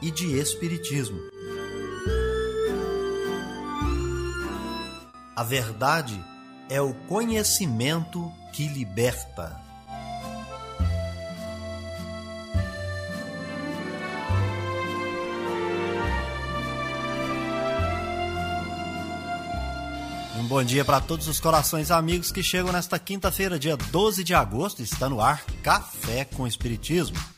e de espiritismo. A verdade é o conhecimento que liberta. Um bom dia para todos os corações amigos que chegam nesta quinta-feira, dia 12 de agosto, está no ar Café com Espiritismo.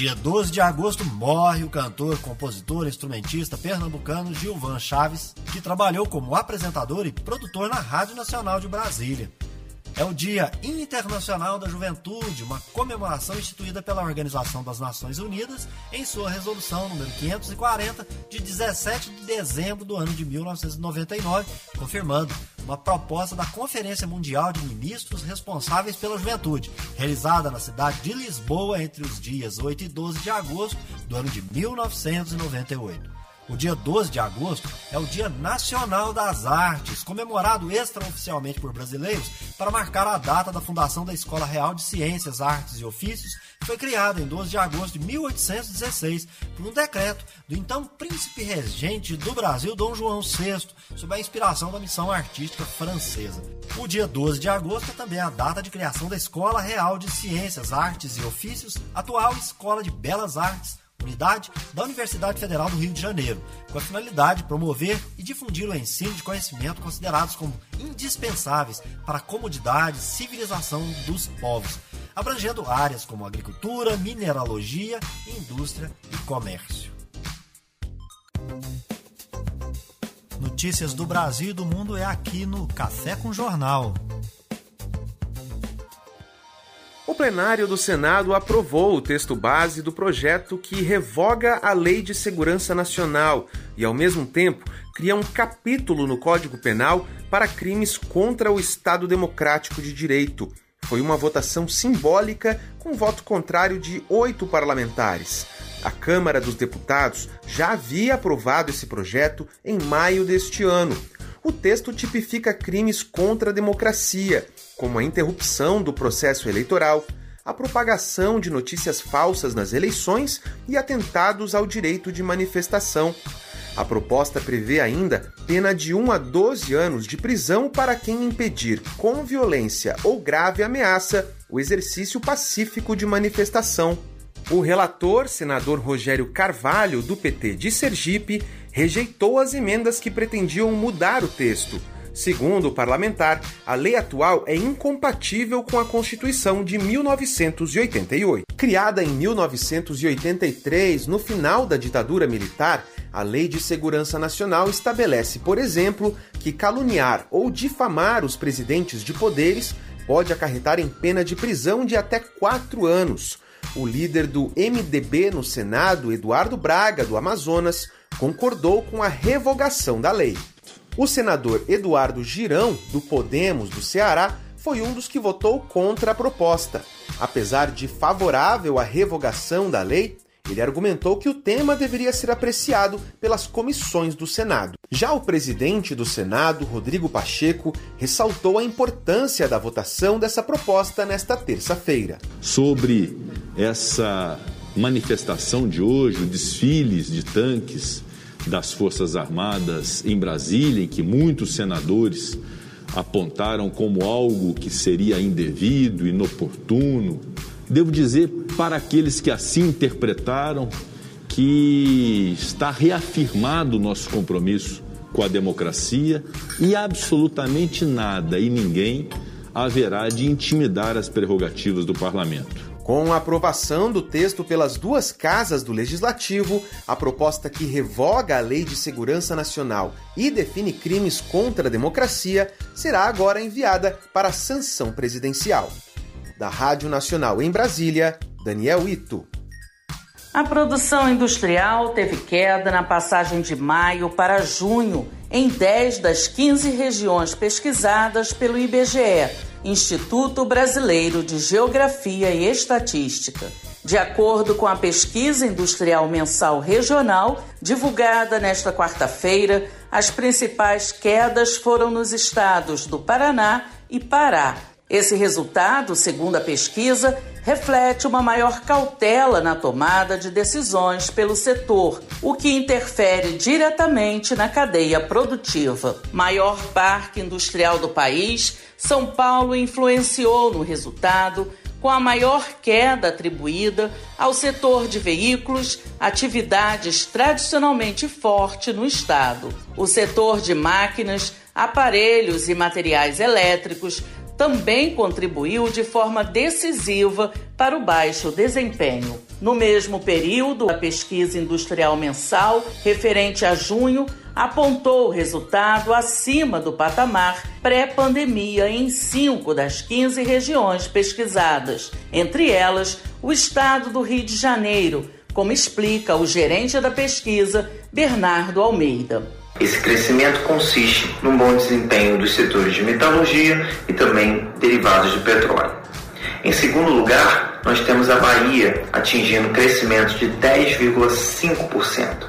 Dia 12 de agosto morre o cantor, compositor, instrumentista pernambucano Gilvan Chaves, que trabalhou como apresentador e produtor na Rádio Nacional de Brasília. É o Dia Internacional da Juventude, uma comemoração instituída pela Organização das Nações Unidas em sua resolução número 540 de 17 de dezembro do ano de 1999, confirmando uma proposta da Conferência Mundial de Ministros responsáveis pela juventude, realizada na cidade de Lisboa entre os dias 8 e 12 de agosto do ano de 1998. O dia 12 de agosto é o Dia Nacional das Artes, comemorado extraoficialmente por brasileiros para marcar a data da fundação da Escola Real de Ciências, Artes e Ofícios, que foi criada em 12 de agosto de 1816 por um decreto do então príncipe regente do Brasil, Dom João VI, sob a inspiração da missão artística francesa. O dia 12 de agosto é também a data de criação da Escola Real de Ciências, Artes e Ofícios, atual Escola de Belas Artes, unidade da Universidade Federal do Rio de Janeiro, com a finalidade de promover e difundir o ensino de conhecimento considerados como indispensáveis para a comodidade e civilização dos povos, abrangendo áreas como agricultura, mineralogia, indústria e comércio. Notícias do Brasil e do mundo é aqui no Café com Jornal. Plenário do Senado aprovou o texto base do projeto que revoga a Lei de Segurança Nacional e, ao mesmo tempo, cria um capítulo no Código Penal para crimes contra o Estado Democrático de Direito. Foi uma votação simbólica com voto contrário de oito parlamentares. A Câmara dos Deputados já havia aprovado esse projeto em maio deste ano. O texto tipifica crimes contra a democracia como a interrupção do processo eleitoral, a propagação de notícias falsas nas eleições e atentados ao direito de manifestação. A proposta prevê ainda pena de 1 a 12 anos de prisão para quem impedir, com violência ou grave ameaça, o exercício pacífico de manifestação. O relator, senador Rogério Carvalho, do PT de Sergipe, rejeitou as emendas que pretendiam mudar o texto Segundo o parlamentar, a lei atual é incompatível com a Constituição de 1988. Criada em 1983, no final da ditadura militar, a Lei de Segurança Nacional estabelece, por exemplo, que caluniar ou difamar os presidentes de poderes pode acarretar em pena de prisão de até quatro anos. O líder do MDB no Senado, Eduardo Braga, do Amazonas, concordou com a revogação da lei. O senador Eduardo Girão, do Podemos do Ceará, foi um dos que votou contra a proposta. Apesar de favorável à revogação da lei, ele argumentou que o tema deveria ser apreciado pelas comissões do Senado. Já o presidente do Senado, Rodrigo Pacheco, ressaltou a importância da votação dessa proposta nesta terça-feira. Sobre essa manifestação de hoje, desfiles de tanques das Forças Armadas em Brasília, em que muitos senadores apontaram como algo que seria indevido, inoportuno. Devo dizer para aqueles que assim interpretaram que está reafirmado o nosso compromisso com a democracia e absolutamente nada e ninguém haverá de intimidar as prerrogativas do parlamento. Com a aprovação do texto pelas duas casas do Legislativo, a proposta que revoga a Lei de Segurança Nacional e define crimes contra a democracia será agora enviada para sanção presidencial. Da Rádio Nacional em Brasília, Daniel Ito. A produção industrial teve queda na passagem de maio para junho em 10 das 15 regiões pesquisadas pelo IBGE Instituto Brasileiro de Geografia e Estatística. De acordo com a pesquisa industrial mensal regional, divulgada nesta quarta-feira, as principais quedas foram nos estados do Paraná e Pará. Esse resultado, segundo a pesquisa, reflete uma maior cautela na tomada de decisões pelo setor, o que interfere diretamente na cadeia produtiva. Maior parque industrial do país, São Paulo influenciou no resultado com a maior queda atribuída ao setor de veículos, atividades tradicionalmente forte no estado. O setor de máquinas, aparelhos e materiais elétricos também contribuiu de forma decisiva para o baixo desempenho. No mesmo período, a pesquisa industrial mensal, referente a junho, apontou resultado acima do patamar pré-pandemia em cinco das 15 regiões pesquisadas, entre elas o estado do Rio de Janeiro, como explica o gerente da pesquisa, Bernardo Almeida. Esse crescimento consiste num bom desempenho dos setores de metalurgia e também derivados de petróleo. Em segundo lugar, nós temos a Bahia atingindo crescimento de 10,5%.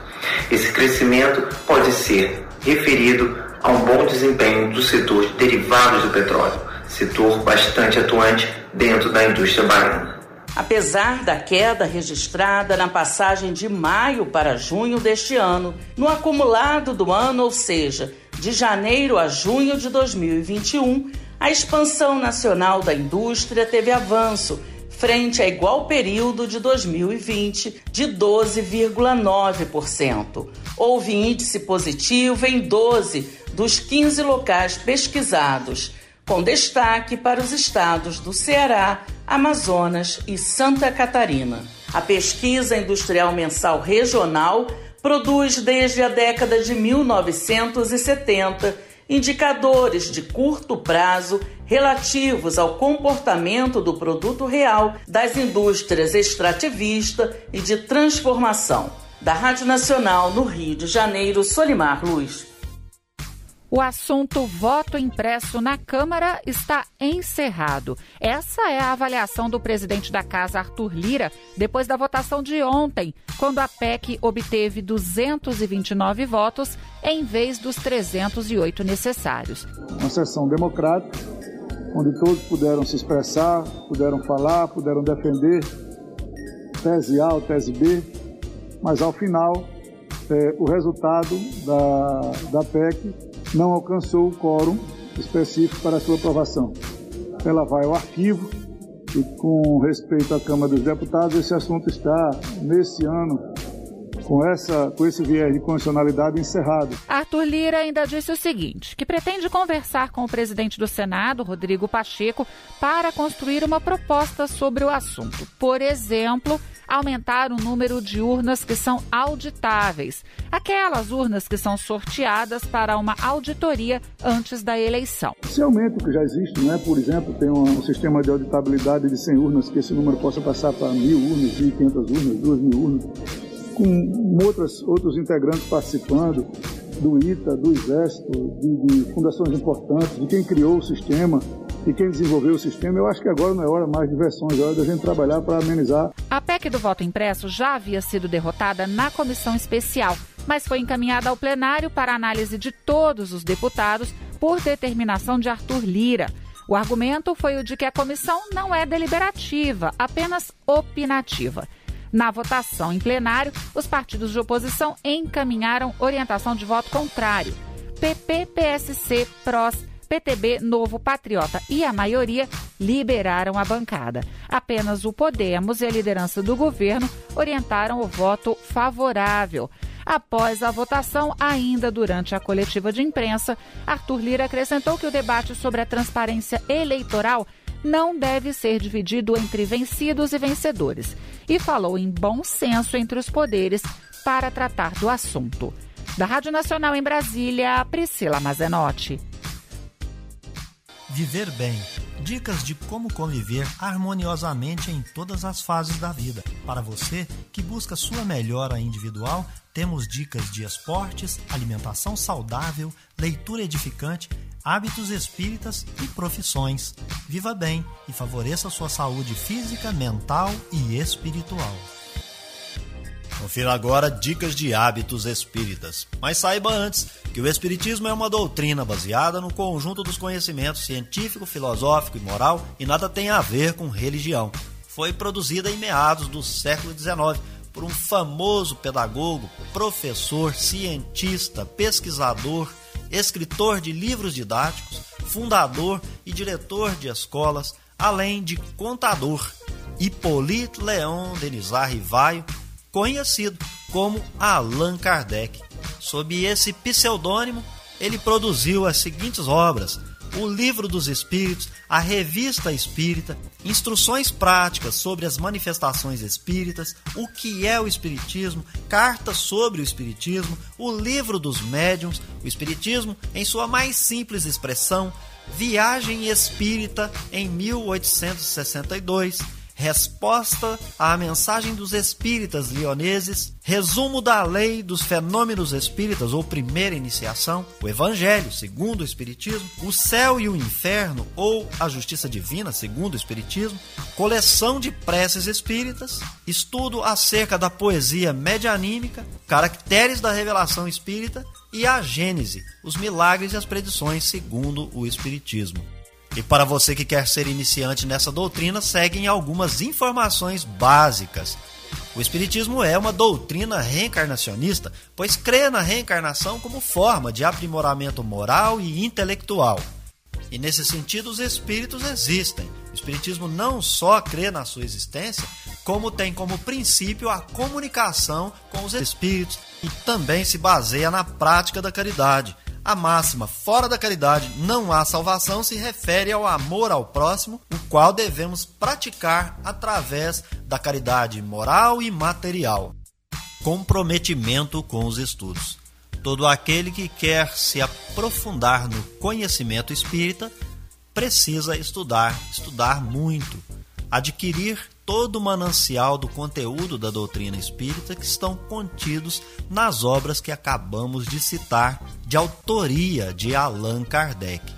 Esse crescimento pode ser referido a um bom desempenho do setor de derivados do petróleo, setor bastante atuante dentro da indústria baiana. Apesar da queda registrada na passagem de maio para junho deste ano, no acumulado do ano, ou seja, de janeiro a junho de 2021, a expansão nacional da indústria teve avanço frente a igual período de 2020 de 12,9%. Houve índice positivo em 12 dos 15 locais pesquisados com destaque para os estados do Ceará, Amazonas e Santa Catarina. A pesquisa industrial mensal regional produz desde a década de 1970 indicadores de curto prazo relativos ao comportamento do produto real das indústrias extrativista e de transformação. Da Rádio Nacional no Rio de Janeiro, Solimar Luz. O assunto voto impresso na Câmara está encerrado. Essa é a avaliação do presidente da Casa, Arthur Lira, depois da votação de ontem, quando a PEC obteve 229 votos em vez dos 308 necessários. Uma sessão democrática, onde todos puderam se expressar, puderam falar, puderam defender tese A ou tese B, mas ao final, é, o resultado da, da PEC não alcançou o quórum específico para sua aprovação. Ela vai ao arquivo e, com respeito à Câmara dos Deputados, esse assunto está, nesse ano, com, essa, com esse viés de condicionalidade encerrado. Arthur Lira ainda disse o seguinte: que pretende conversar com o presidente do Senado, Rodrigo Pacheco, para construir uma proposta sobre o assunto. Por exemplo, aumentar o número de urnas que são auditáveis, aquelas urnas que são sorteadas para uma auditoria antes da eleição. Esse aumento que já existe, né? por exemplo, tem um, um sistema de auditabilidade de 100 urnas, que esse número possa passar para mil urnas, 1.500 urnas, 2.000 urnas, com outras, outros integrantes participando do ITA, do Exército, de, de fundações importantes, de quem criou o sistema, e quem desenvolveu o sistema, eu acho que agora não é hora mais de versões, é hora da gente trabalhar para amenizar. A PEC do voto impresso já havia sido derrotada na comissão especial, mas foi encaminhada ao plenário para análise de todos os deputados por determinação de Arthur Lira. O argumento foi o de que a comissão não é deliberativa, apenas opinativa. Na votação em plenário, os partidos de oposição encaminharam orientação de voto contrário. PP, PSC, PROS, PTB, Novo Patriota e a maioria liberaram a bancada. Apenas o Podemos e a liderança do governo orientaram o voto favorável. Após a votação, ainda durante a coletiva de imprensa, Arthur Lira acrescentou que o debate sobre a transparência eleitoral não deve ser dividido entre vencidos e vencedores e falou em bom senso entre os poderes para tratar do assunto. Da Rádio Nacional em Brasília, Priscila Mazenotti. Viver bem. Dicas de como conviver harmoniosamente em todas as fases da vida. Para você que busca sua melhora individual, temos dicas de esportes, alimentação saudável, leitura edificante, hábitos espíritas e profissões. Viva bem e favoreça sua saúde física, mental e espiritual. Confira agora dicas de hábitos espíritas. Mas saiba antes que o Espiritismo é uma doutrina baseada no conjunto dos conhecimentos científico, filosófico e moral e nada tem a ver com religião. Foi produzida em meados do século XIX por um famoso pedagogo, professor, cientista, pesquisador, escritor de livros didáticos, fundador e diretor de escolas, além de contador, Hippolyte Leon Denisard Rivaio, conhecido como Allan Kardec. Sob esse pseudônimo, ele produziu as seguintes obras: o Livro dos Espíritos, a Revista Espírita, instruções práticas sobre as manifestações espíritas, o que é o Espiritismo, cartas sobre o Espiritismo, o Livro dos Médiuns, o Espiritismo em sua mais simples expressão, Viagem Espírita em 1862 Resposta à mensagem dos espíritas lioneses, resumo da lei dos fenômenos espíritas ou primeira iniciação, o Evangelho, segundo o Espiritismo, o céu e o inferno ou a justiça divina, segundo o Espiritismo, coleção de preces espíritas, estudo acerca da poesia medianímica, caracteres da revelação espírita e a Gênese, os milagres e as predições segundo o Espiritismo. E para você que quer ser iniciante nessa doutrina, seguem algumas informações básicas. O Espiritismo é uma doutrina reencarnacionista, pois crê na reencarnação como forma de aprimoramento moral e intelectual. E nesse sentido, os espíritos existem. O Espiritismo não só crê na sua existência, como tem como princípio a comunicação com os espíritos e também se baseia na prática da caridade, a máxima fora da caridade não há salvação se refere ao amor ao próximo, o qual devemos praticar através da caridade moral e material. Comprometimento com os estudos. Todo aquele que quer se aprofundar no conhecimento espírita precisa estudar, estudar muito, adquirir todo o manancial do conteúdo da doutrina espírita que estão contidos nas obras que acabamos de citar, de autoria de Allan Kardec.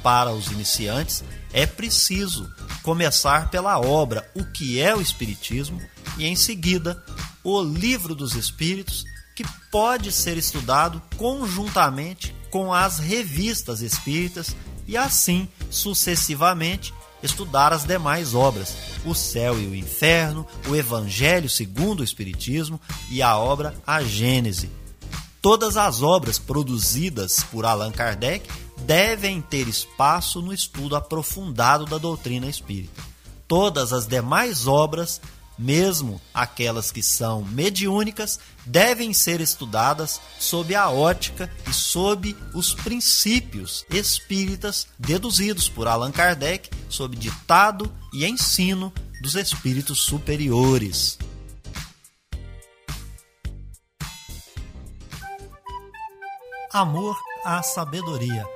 Para os iniciantes, é preciso começar pela obra O que é o Espiritismo e, em seguida, o Livro dos Espíritos, que pode ser estudado conjuntamente com as revistas espíritas e, assim sucessivamente, estudar as demais obras, O Céu e o Inferno, o Evangelho segundo o Espiritismo e a obra A Gênese. Todas as obras produzidas por Allan Kardec devem ter espaço no estudo aprofundado da doutrina espírita. Todas as demais obras mesmo aquelas que são mediúnicas, devem ser estudadas sob a ótica e sob os princípios espíritas deduzidos por Allan Kardec sob ditado e ensino dos espíritos superiores. Amor à sabedoria.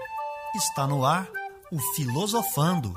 Está no ar o Filosofando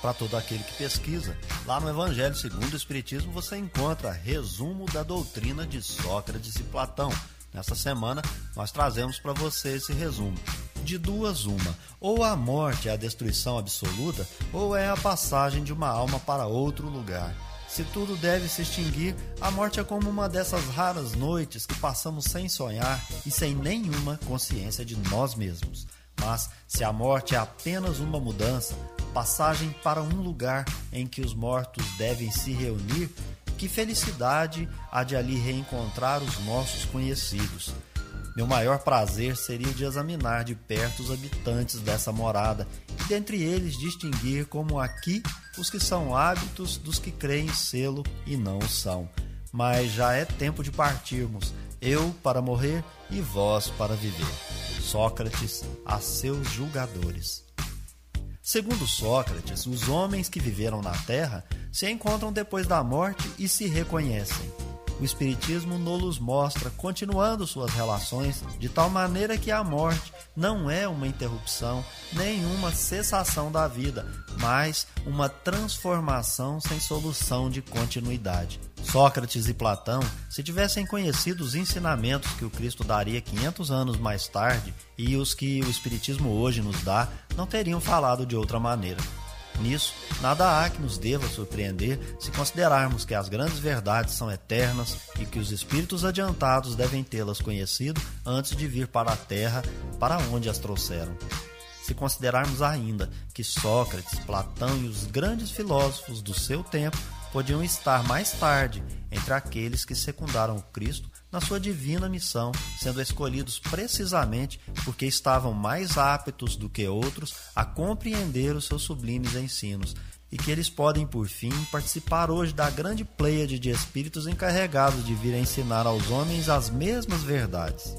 para todo aquele que pesquisa. Lá no Evangelho segundo o Espiritismo você encontra resumo da doutrina de Sócrates e Platão. Nesta semana nós trazemos para você esse resumo. De duas, uma: ou a morte é a destruição absoluta, ou é a passagem de uma alma para outro lugar. Se tudo deve se extinguir, a morte é como uma dessas raras noites que passamos sem sonhar e sem nenhuma consciência de nós mesmos. Mas se a morte é apenas uma mudança, passagem para um lugar em que os mortos devem se reunir, que felicidade há de ali reencontrar os nossos conhecidos. meu maior prazer seria de examinar de perto os habitantes dessa morada e dentre eles distinguir como aqui os que são hábitos dos que creem sê-lo e não o são. Mas já é tempo de partirmos, eu para morrer e vós para viver. Sócrates a seus julgadores. Segundo Sócrates, os homens que viveram na Terra se encontram depois da morte e se reconhecem o Espiritismo nos mostra continuando suas relações de tal maneira que a morte não é uma interrupção nem uma cessação da vida, mas uma transformação sem solução de continuidade. Sócrates e Platão, se tivessem conhecido os ensinamentos que o Cristo daria 500 anos mais tarde e os que o Espiritismo hoje nos dá, não teriam falado de outra maneira. Nisso, nada há que nos deva surpreender se considerarmos que as grandes verdades são eternas e que os espíritos adiantados devem tê-las conhecido antes de vir para a terra para onde as trouxeram. Se considerarmos ainda que Sócrates, Platão e os grandes filósofos do seu tempo podiam estar mais tarde entre aqueles que secundaram o Cristo na sua divina missão, sendo escolhidos precisamente porque estavam mais aptos do que outros a compreender os seus sublimes ensinos, e que eles podem, por fim, participar hoje da grande pleiade de espíritos encarregados de vir a ensinar aos homens as mesmas verdades.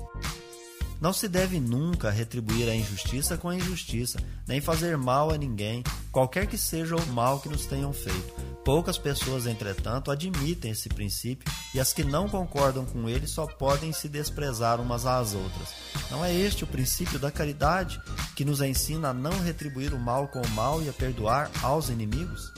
Não se deve nunca retribuir a injustiça com a injustiça, nem fazer mal a ninguém, qualquer que seja o mal que nos tenham feito. Poucas pessoas, entretanto, admitem esse princípio e as que não concordam com ele só podem se desprezar umas às outras. Não é este o princípio da caridade que nos ensina a não retribuir o mal com o mal e a perdoar aos inimigos?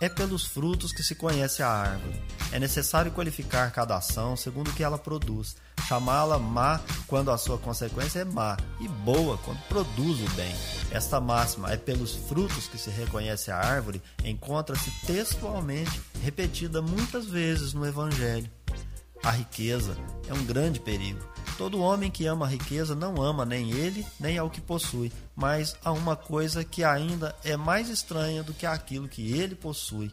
É pelos frutos que se conhece a árvore. É necessário qualificar cada ação segundo o que ela produz, chamá-la má quando a sua consequência é má, e boa quando produz o bem. Esta máxima é pelos frutos que se reconhece a árvore, encontra-se textualmente repetida muitas vezes no Evangelho. A riqueza é um grande perigo. Todo homem que ama a riqueza não ama nem ele, nem ao que possui, mas a uma coisa que ainda é mais estranha do que aquilo que ele possui.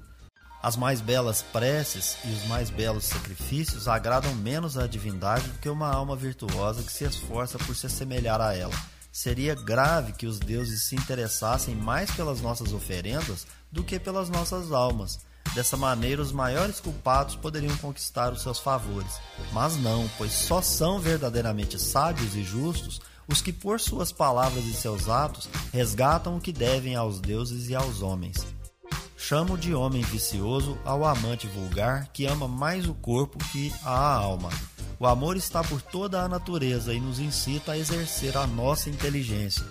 As mais belas preces e os mais belos sacrifícios agradam menos à divindade do que uma alma virtuosa que se esforça por se assemelhar a ela. Seria grave que os deuses se interessassem mais pelas nossas oferendas do que pelas nossas almas. Dessa maneira, os maiores culpados poderiam conquistar os seus favores. Mas não, pois só são verdadeiramente sábios e justos os que, por suas palavras e seus atos, resgatam o que devem aos deuses e aos homens. Chamo de homem vicioso ao amante vulgar que ama mais o corpo que a alma. O amor está por toda a natureza e nos incita a exercer a nossa inteligência.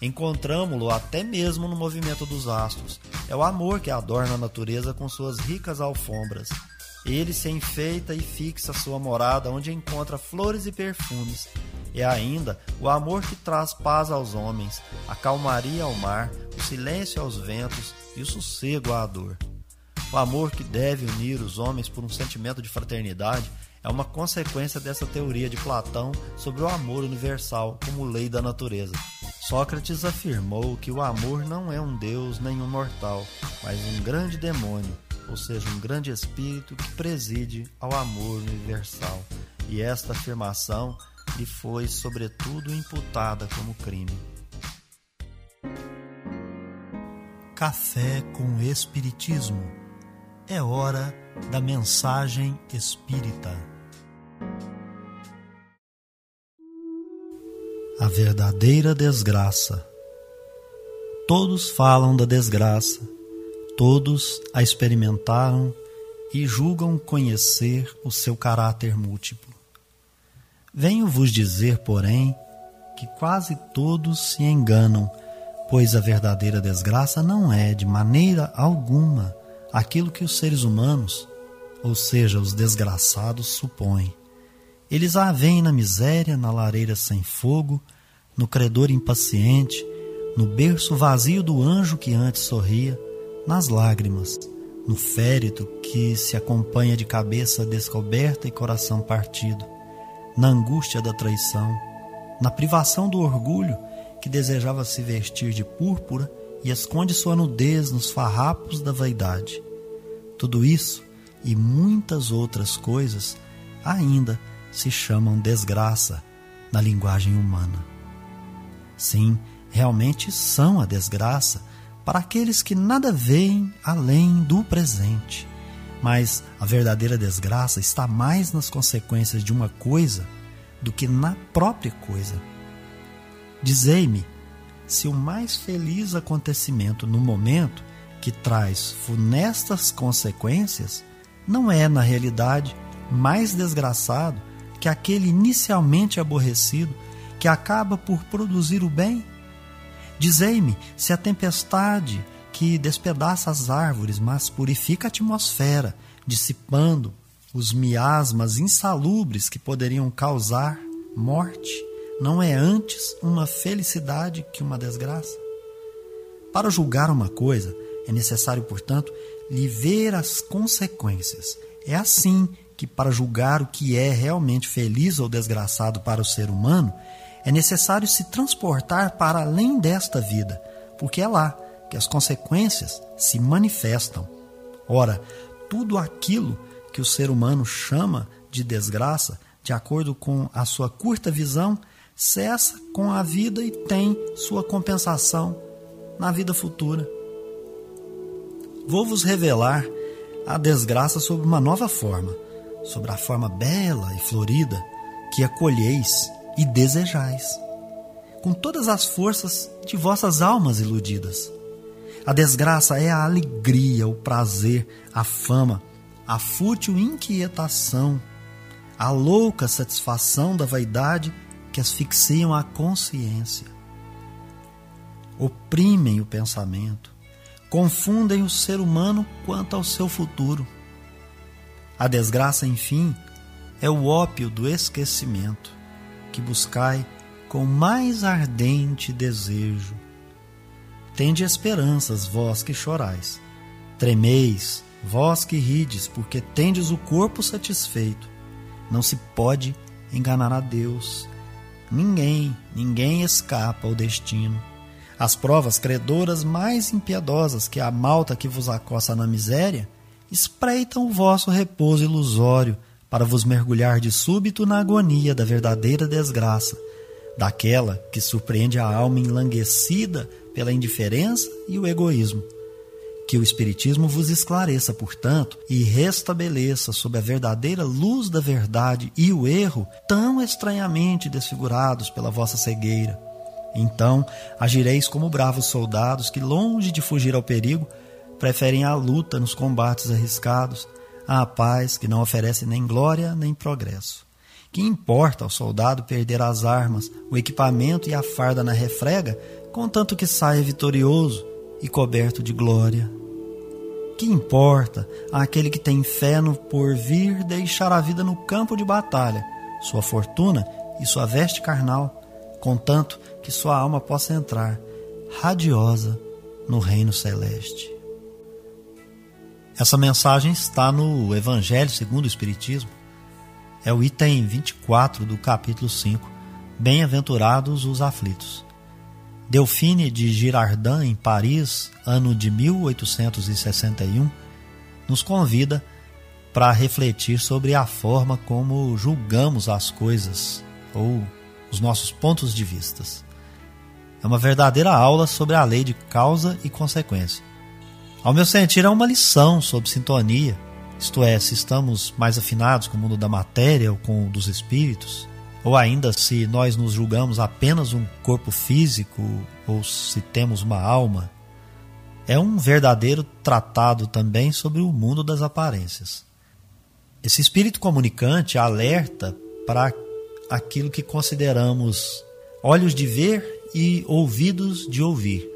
Encontramo-lo até mesmo no movimento dos astros. É o amor que adorna a natureza com suas ricas alfombras. Ele se enfeita e fixa sua morada onde encontra flores e perfumes. É ainda o amor que traz paz aos homens, a calmaria ao mar, o silêncio aos ventos e o sossego à dor. O amor que deve unir os homens por um sentimento de fraternidade é uma consequência dessa teoria de Platão sobre o amor universal como lei da natureza. Sócrates afirmou que o amor não é um deus nem um mortal, mas um grande demônio, ou seja, um grande espírito que preside ao amor universal. E esta afirmação lhe foi, sobretudo, imputada como crime. Café com Espiritismo. É hora da mensagem espírita. A verdadeira desgraça. Todos falam da desgraça, todos a experimentaram e julgam conhecer o seu caráter múltiplo. Venho vos dizer, porém, que quase todos se enganam, pois a verdadeira desgraça não é, de maneira alguma, aquilo que os seres humanos, ou seja, os desgraçados, supõem. Eles a veem na miséria, na lareira sem fogo, no credor impaciente, no berço vazio do anjo que antes sorria, nas lágrimas, no féretro que se acompanha de cabeça descoberta e coração partido, na angústia da traição, na privação do orgulho que desejava se vestir de púrpura e esconde sua nudez nos farrapos da vaidade. Tudo isso e muitas outras coisas ainda se chamam desgraça na linguagem humana. Sim, realmente são a desgraça para aqueles que nada veem além do presente. Mas a verdadeira desgraça está mais nas consequências de uma coisa do que na própria coisa. Dizei-me se o mais feliz acontecimento no momento que traz funestas consequências não é, na realidade, mais desgraçado que aquele inicialmente aborrecido que acaba por produzir o bem? Dizei-me se a tempestade que despedaça as árvores, mas purifica a atmosfera, dissipando os miasmas insalubres que poderiam causar morte, não é antes uma felicidade que uma desgraça? Para julgar uma coisa, é necessário, portanto, lhe ver as consequências. É assim que, para julgar o que é realmente feliz ou desgraçado para o ser humano, é necessário se transportar para além desta vida, porque é lá que as consequências se manifestam. Ora, tudo aquilo que o ser humano chama de desgraça, de acordo com a sua curta visão, cessa com a vida e tem sua compensação na vida futura. Vou vos revelar a desgraça sob uma nova forma, sobre a forma bela e florida que acolheis e desejais, com todas as forças de vossas almas iludidas. A desgraça é a alegria, o prazer, a fama, a fútil inquietação, a louca satisfação da vaidade que asfixiam a consciência. Oprimem o pensamento, confundem o ser humano quanto ao seu futuro. A desgraça, enfim, é o ópio do esquecimento que buscai com mais ardente desejo. Tende esperanças, vós que chorais. Tremeis, vós que rides, porque tendes o corpo satisfeito. Não se pode enganar a Deus. Ninguém, ninguém escapa ao destino. As provas credoras mais impiedosas que a malta que vos acosta na miséria espreitam o vosso repouso ilusório para vos mergulhar de súbito na agonia da verdadeira desgraça, daquela que surpreende a alma enlanguecida pela indiferença e o egoísmo. Que o Espiritismo vos esclareça, portanto, e restabeleça sob a verdadeira luz da verdade e o erro tão estranhamente desfigurados pela vossa cegueira então agireis como bravos soldados que, longe de fugir ao perigo, preferem a luta nos combates arriscados, à paz que não oferece nem glória nem progresso. Que importa ao soldado perder as armas, o equipamento e a farda na refrega, contanto que saia vitorioso e coberto de glória? Que importa àquele que tem fé no porvir deixar a vida no campo de batalha, sua fortuna e sua veste carnal, contanto que sua alma possa entrar radiosa no reino celeste. Essa mensagem está no Evangelho segundo o Espiritismo. É o item 24 do capítulo 5. Bem-aventurados os aflitos. Delphine de Girardin, em Paris, ano de 1861, nos convida para refletir sobre a forma como julgamos as coisas ou os nossos pontos de vistas. É uma verdadeira aula sobre a lei de causa e consequência. Ao meu sentir, é uma lição sobre sintonia, isto é, se estamos mais afinados com o mundo da matéria ou com o dos espíritos, ou ainda se nós nos julgamos apenas um corpo físico ou se temos uma alma. É um verdadeiro tratado também sobre o mundo das aparências. Esse espírito comunicante alerta para aquilo que consideramos olhos de ver e ouvidos de ouvir.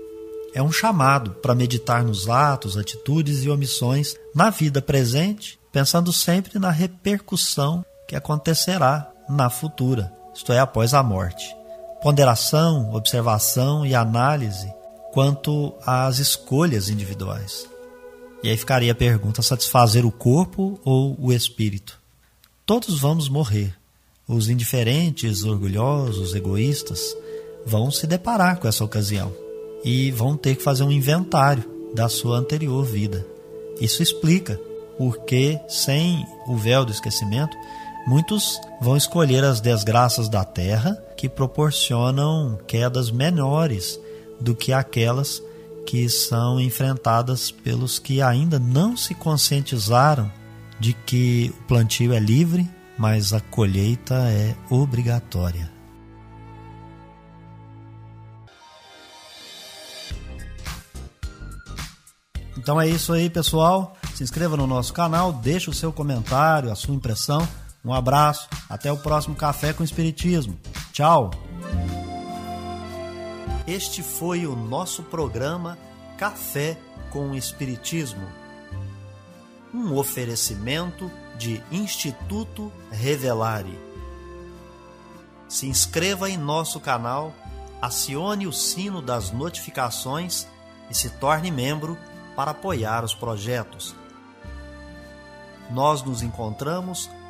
É um chamado para meditar nos atos, atitudes e omissões na vida presente, pensando sempre na repercussão que acontecerá na futura, isto é, após a morte. Ponderação, observação e análise quanto às escolhas individuais. E aí ficaria a pergunta: satisfazer o corpo ou o espírito? Todos vamos morrer, os indiferentes, orgulhosos, egoístas vão se deparar com essa ocasião e vão ter que fazer um inventário da sua anterior vida. Isso explica porque, sem o véu do esquecimento, Muitos vão escolher as desgraças da terra que proporcionam quedas menores do que aquelas que são enfrentadas pelos que ainda não se conscientizaram de que o plantio é livre, mas a colheita é obrigatória. Então é isso aí, pessoal. Se inscreva no nosso canal, deixe o seu comentário, a sua impressão. Um abraço, até o próximo Café com Espiritismo. Tchau! Este foi o nosso programa Café com Espiritismo. Um oferecimento de Instituto Revelare. Se inscreva em nosso canal, acione o sino das notificações e se torne membro para apoiar os projetos. Nós nos encontramos